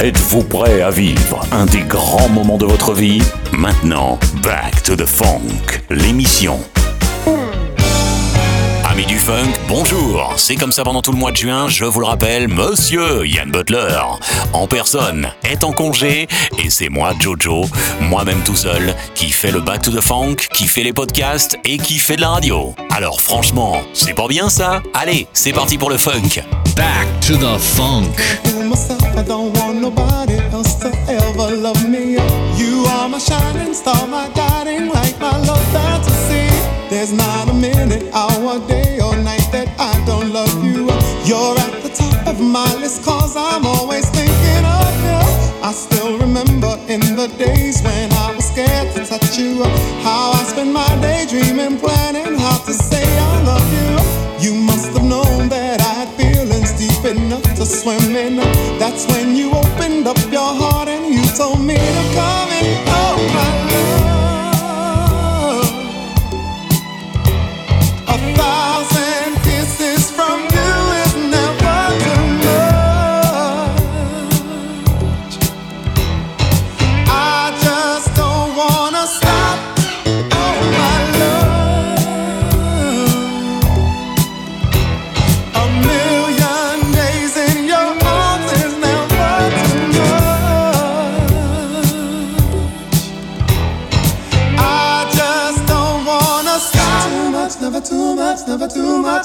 Êtes-vous prêt à vivre un des grands moments de votre vie? Maintenant, Back to the Funk, l'émission Amis du funk, bonjour. C'est comme ça pendant tout le mois de juin, je vous le rappelle, monsieur Yann Butler, en personne, est en congé et c'est moi, Jojo, moi-même tout seul, qui fait le Back to the Funk, qui fait les podcasts et qui fait de la radio. Alors franchement, c'est pas bien ça? Allez, c'est parti pour le funk. Back to the Funk. I don't want nobody else to ever love me. You are my shining star, my guiding light, my love. There's not a minute, hour, day, or night that I don't love you. You're at the top of my list, cause I'm always thinking of you. I still remember in the days when I was scared to touch you. Enough to swim in. That's when you opened up your heart and you told me to come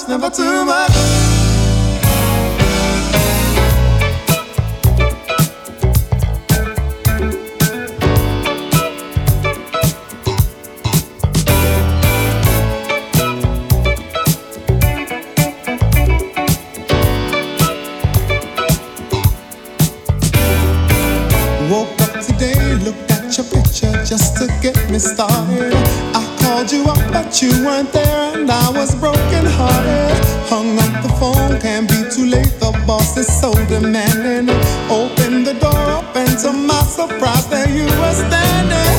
much, never too much. Woke up today, looked at your picture just to get me started. I called you up, but you weren't there, and I was broken boss is so demanding. Open the door open to my surprise, there you were standing.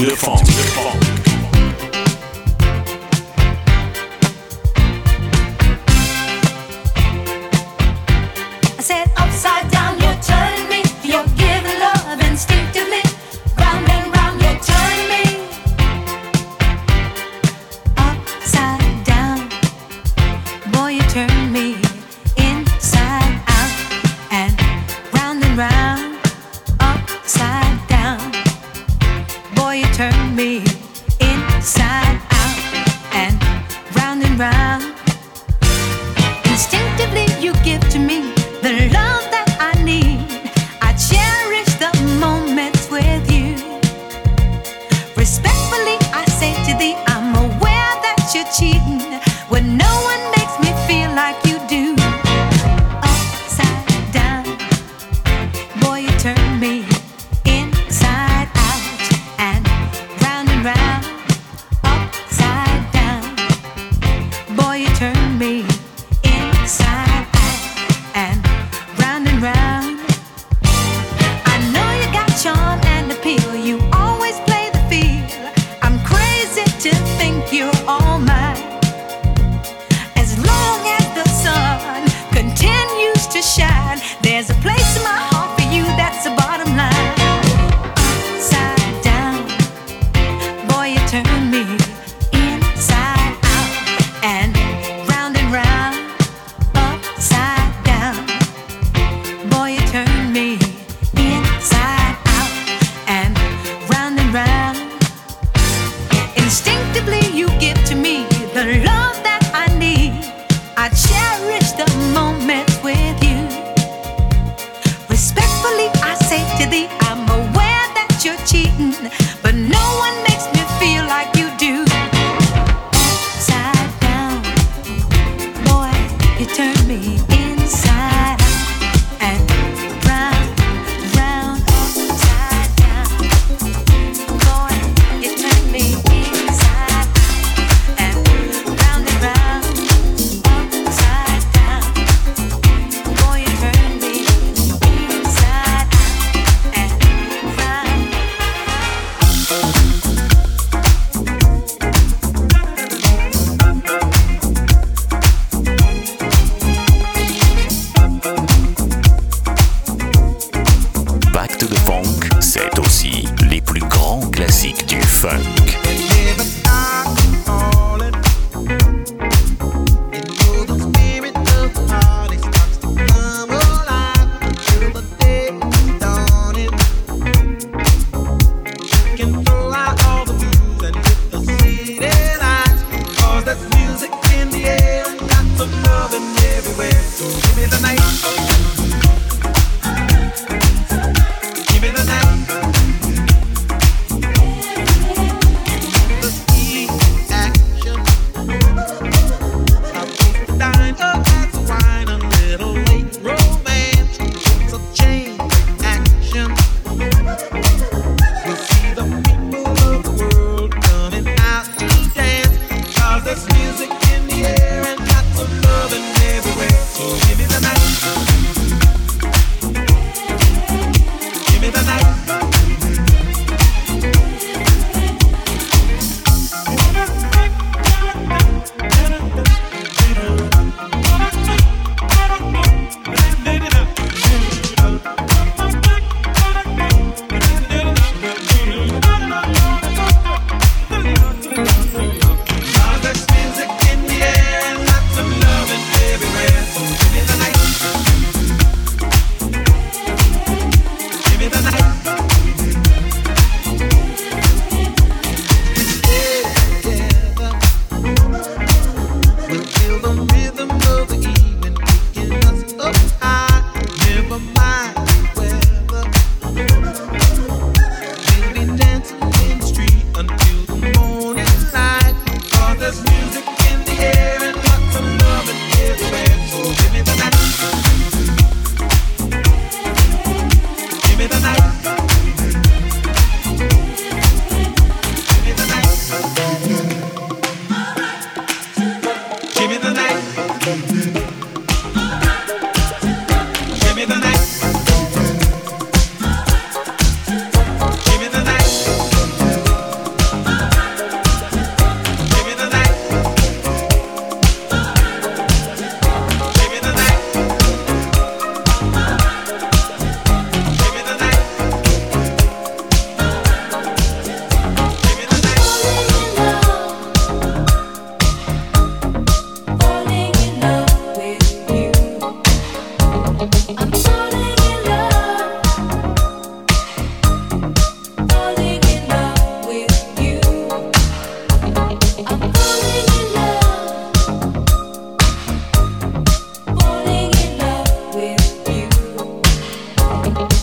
with the phone.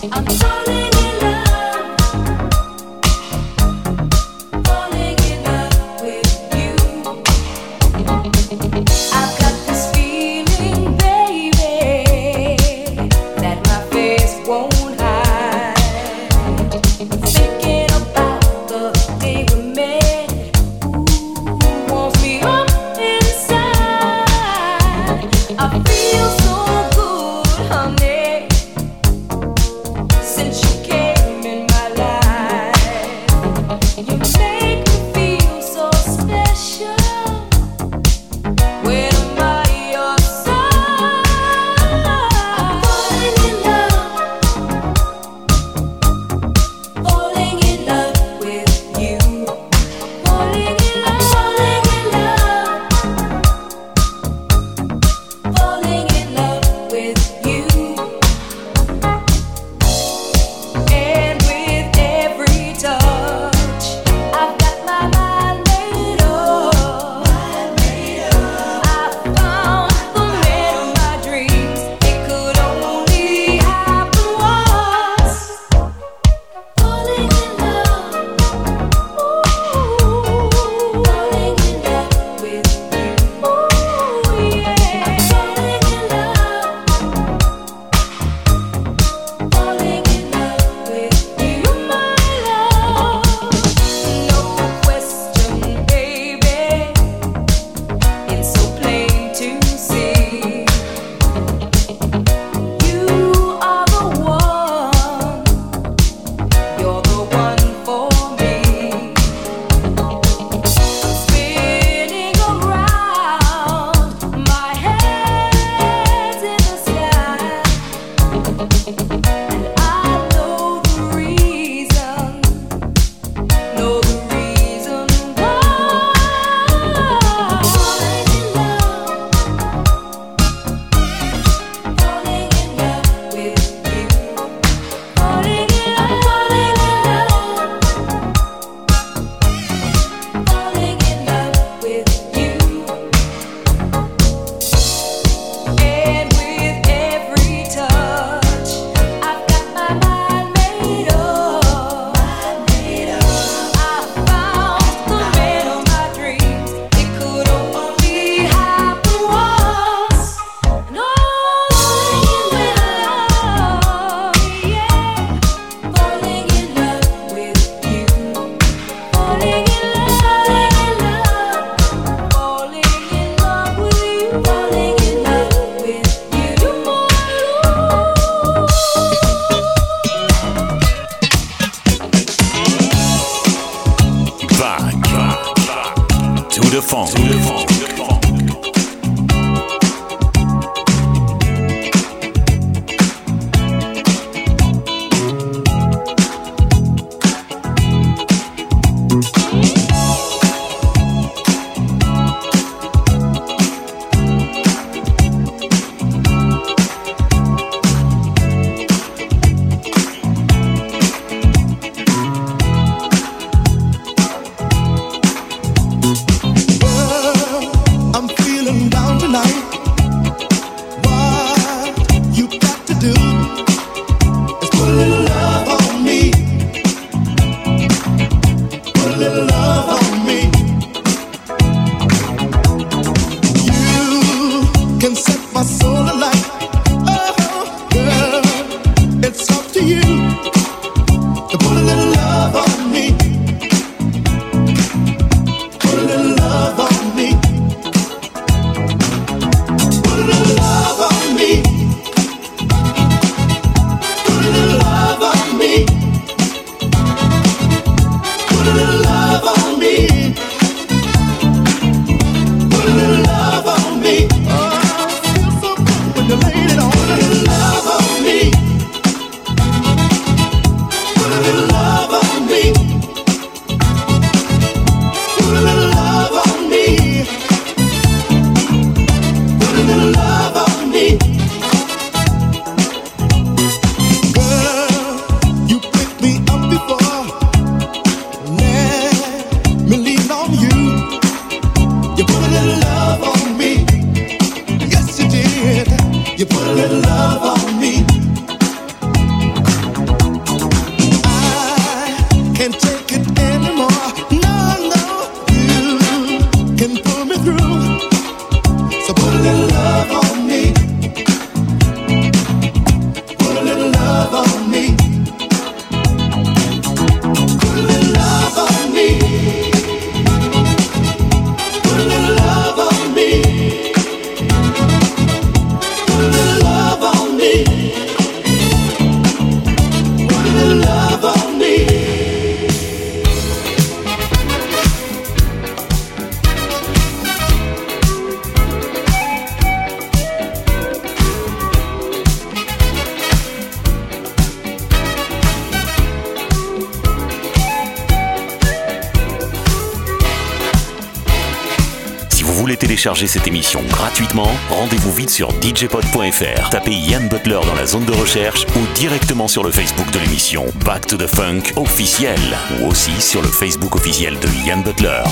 Say Télécharger cette émission gratuitement, rendez-vous vite sur djpod.fr. Tapez Yann Butler dans la zone de recherche ou directement sur le Facebook de l'émission Back to the Funk officiel ou aussi sur le Facebook officiel de Yann Butler.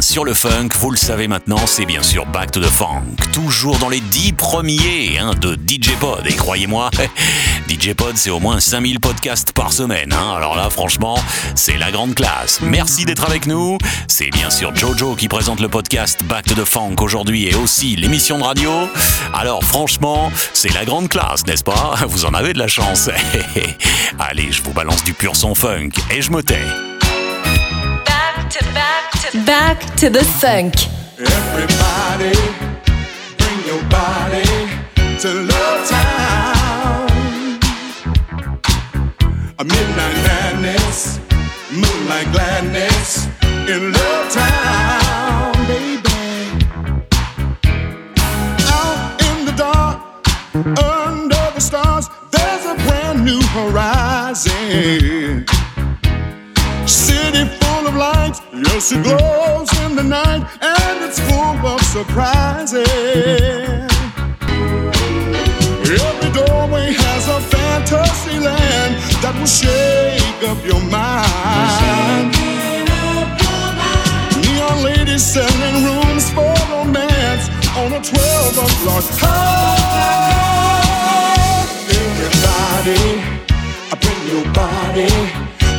Numéro 1 sur le funk, vous le savez maintenant, c'est bien sûr Back to the Funk. Toujours dans les 10 premiers hein, de DJ Pod. Et croyez-moi, DJ Pod, c'est au moins 5000 podcasts par semaine. Hein. Alors là, franchement, c'est la grande classe. Merci d'être avec nous. C'est bien sûr Jojo qui présente le podcast Back to the Funk aujourd'hui et aussi l'émission de radio. Alors franchement, c'est la grande classe, n'est-ce pas? Vous en avez de la chance. Allez, je vous balance du pur son funk et je me tais. To back to back to the funk. Everybody, bring your body to Love Town. A midnight madness, moonlight gladness in Love Town, baby. Out in the dark, under the stars, there's a brand new horizon. City full of lights, yes, it glows in the night, and it's full of surprises. Every doorway has a fantasy land that will shake up your mind. Neon ladies selling rooms for romance on a 12 o'clock high. Everybody, I bring your body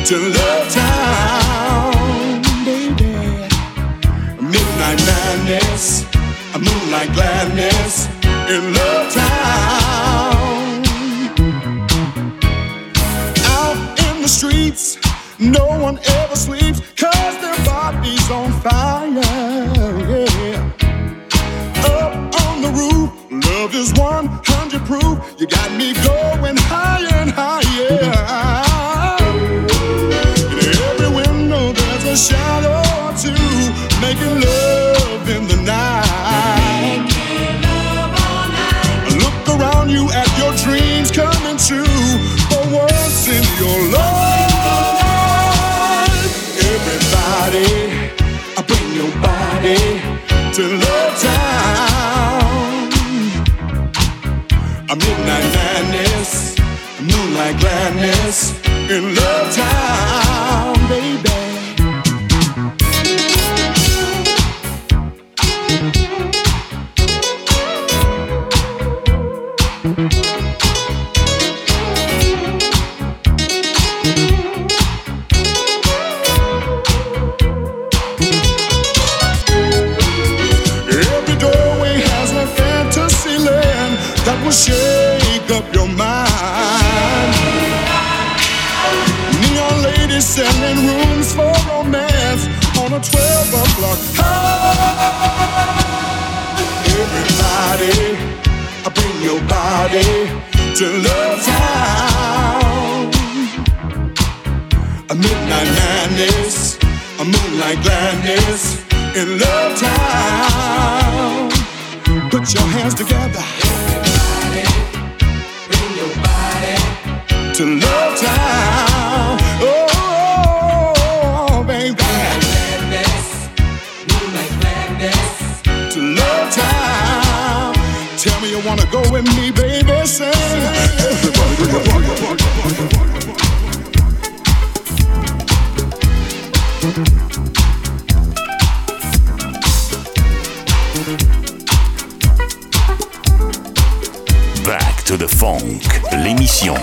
to Love Town, Midnight madness, a moonlight gladness in Love Town. Out in the streets, no one ever sleeps, cause their body's on fire, yeah. Up on the roof, love is 100 proof. You got me going moonlight gladness in Love Town, de funk, l'émission.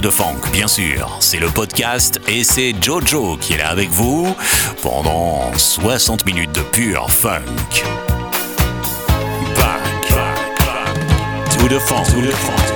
The Funk, bien sûr. C'est le podcast et c'est Jojo qui est là avec vous pendant 60 minutes de pur funk. Funk.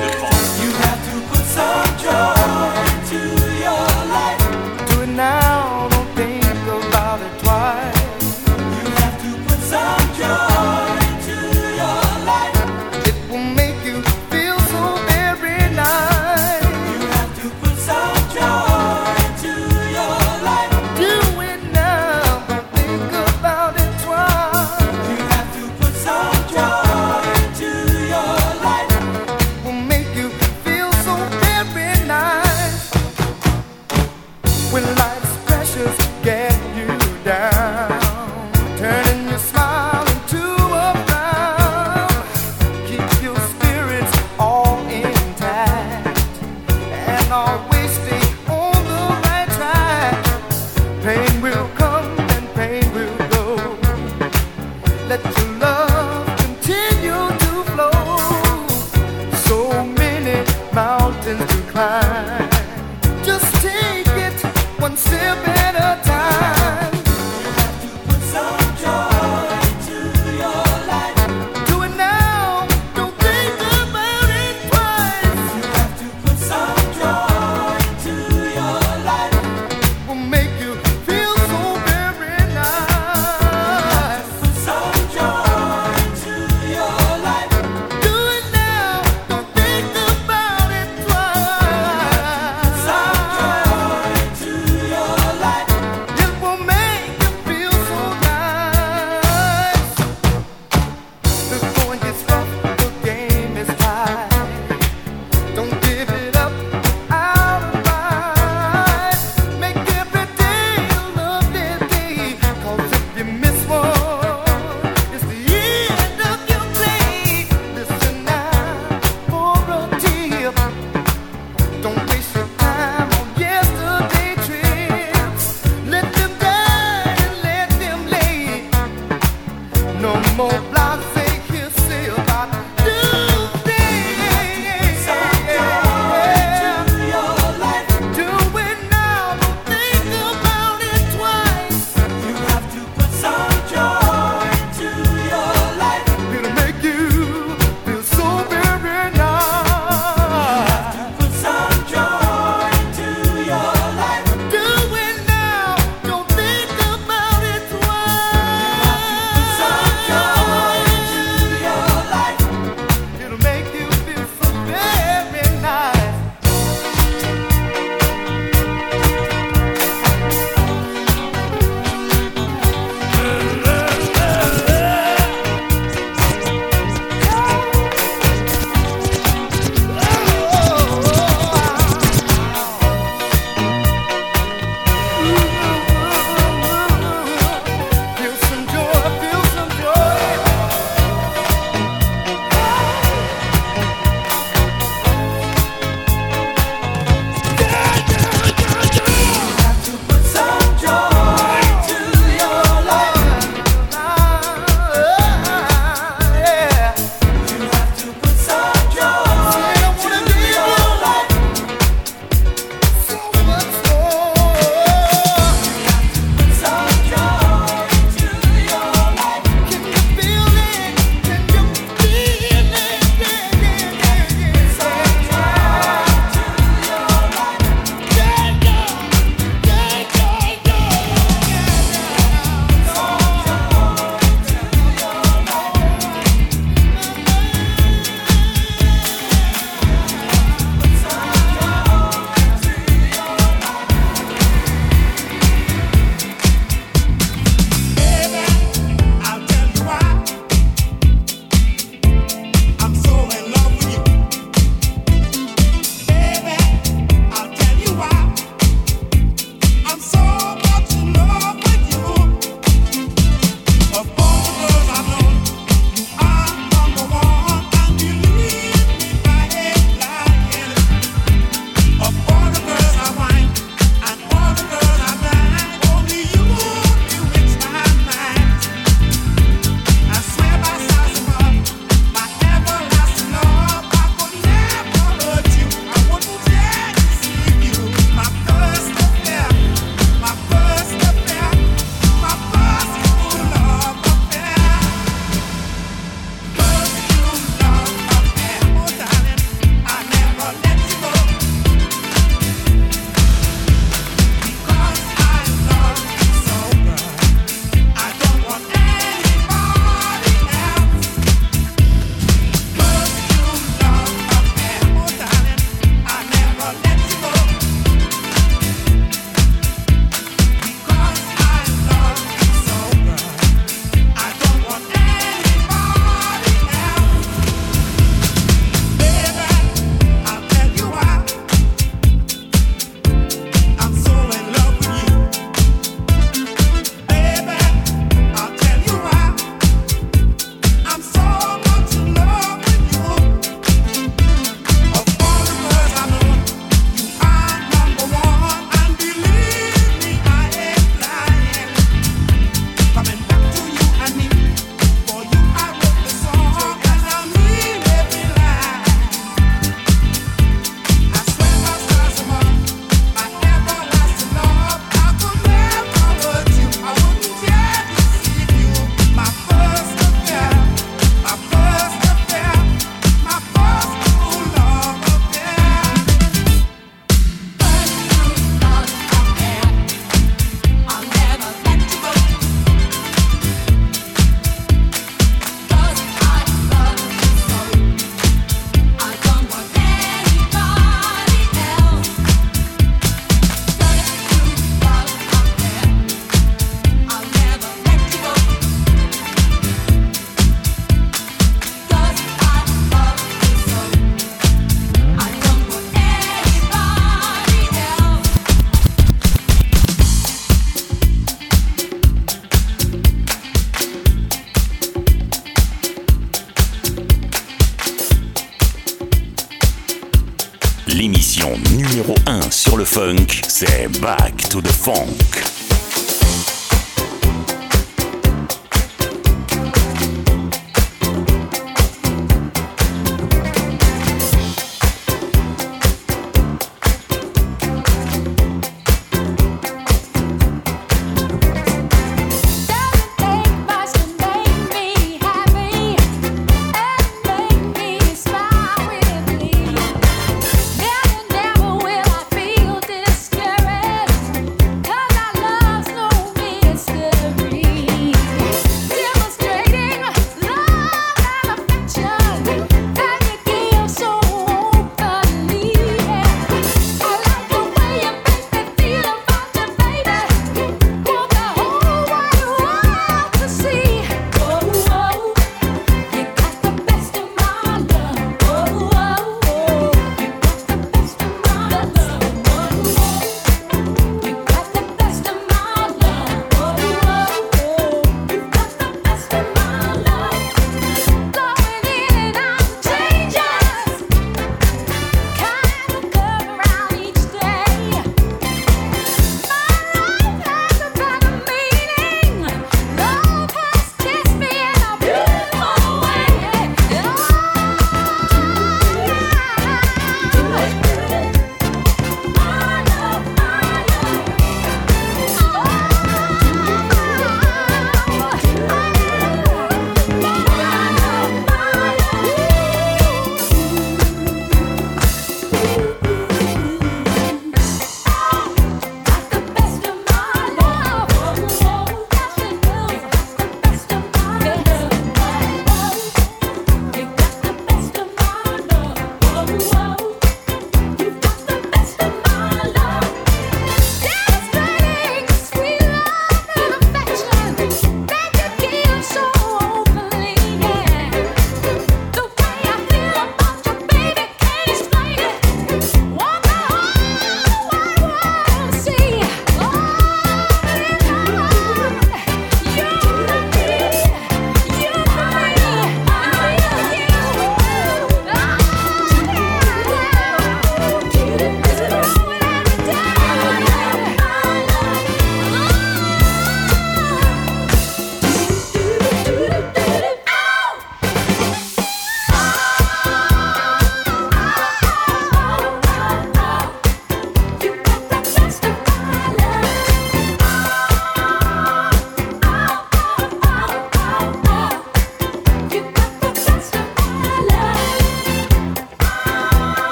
Funk.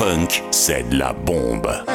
Funk, c'est de la bombe.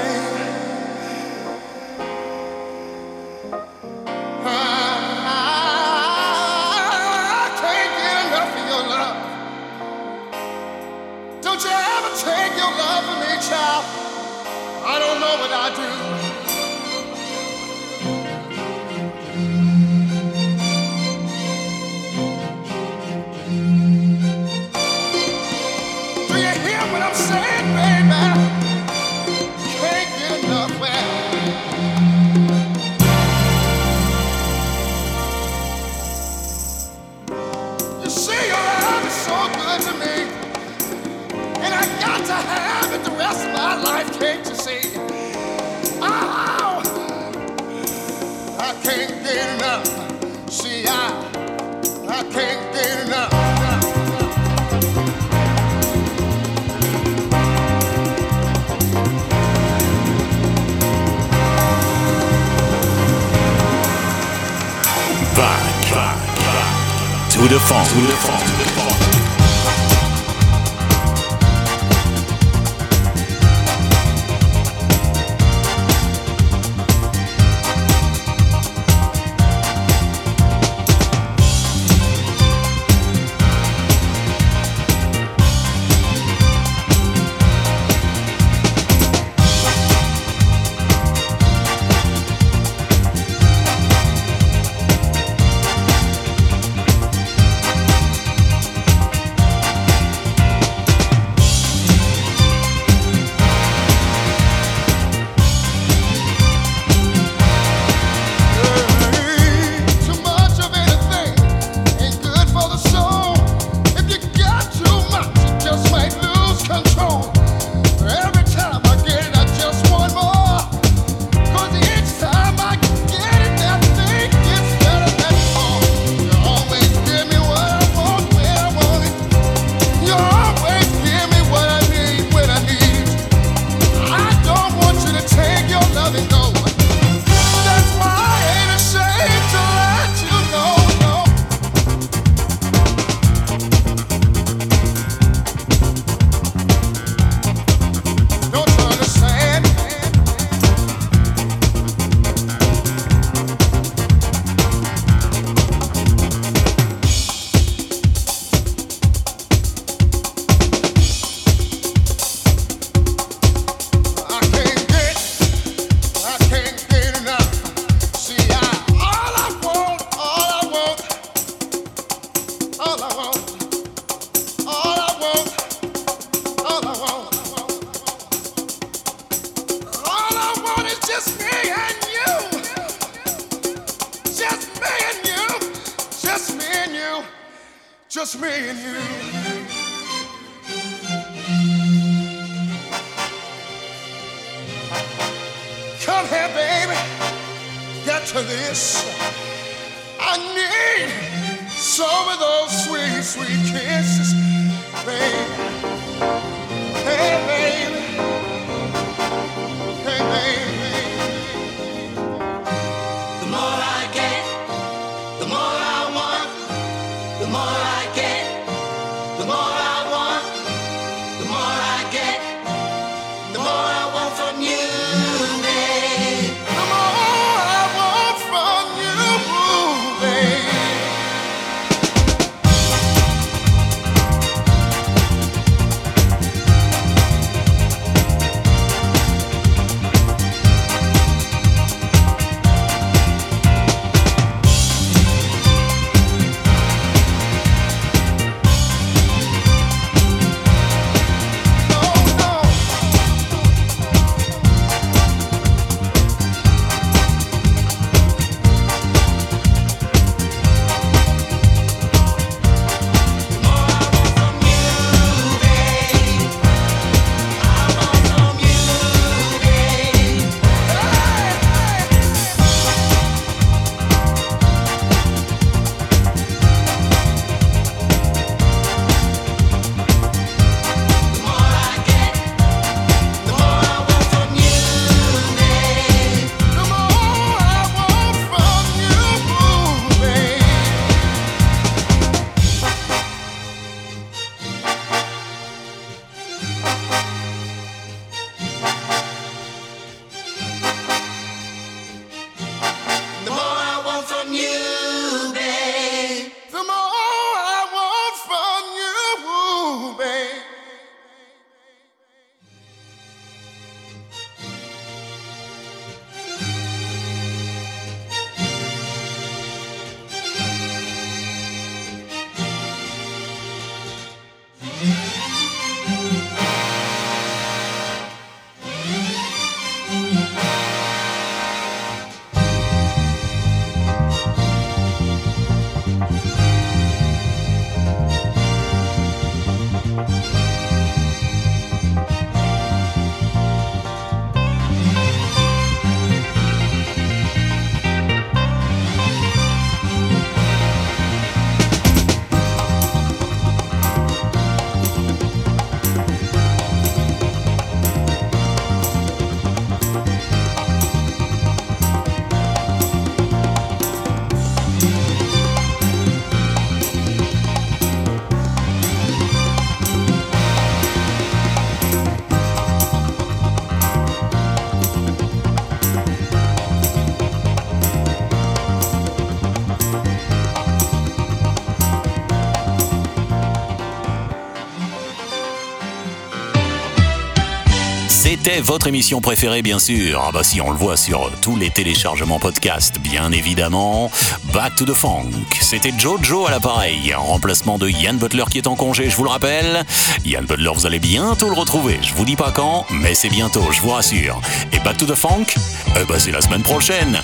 Votre émission préférée, bien sûr. Ah bah si, on le voit sur tous les téléchargements podcast, bien évidemment. Back to the Funk. C'était Jojo à l'appareil, en remplacement de Ian Butler qui est en congé, je vous le rappelle. Ian Butler, vous allez bientôt le retrouver. Je vous dis pas quand, mais c'est bientôt, je vous rassure. Et Back to the Funk, eh bah c'est la semaine prochaine.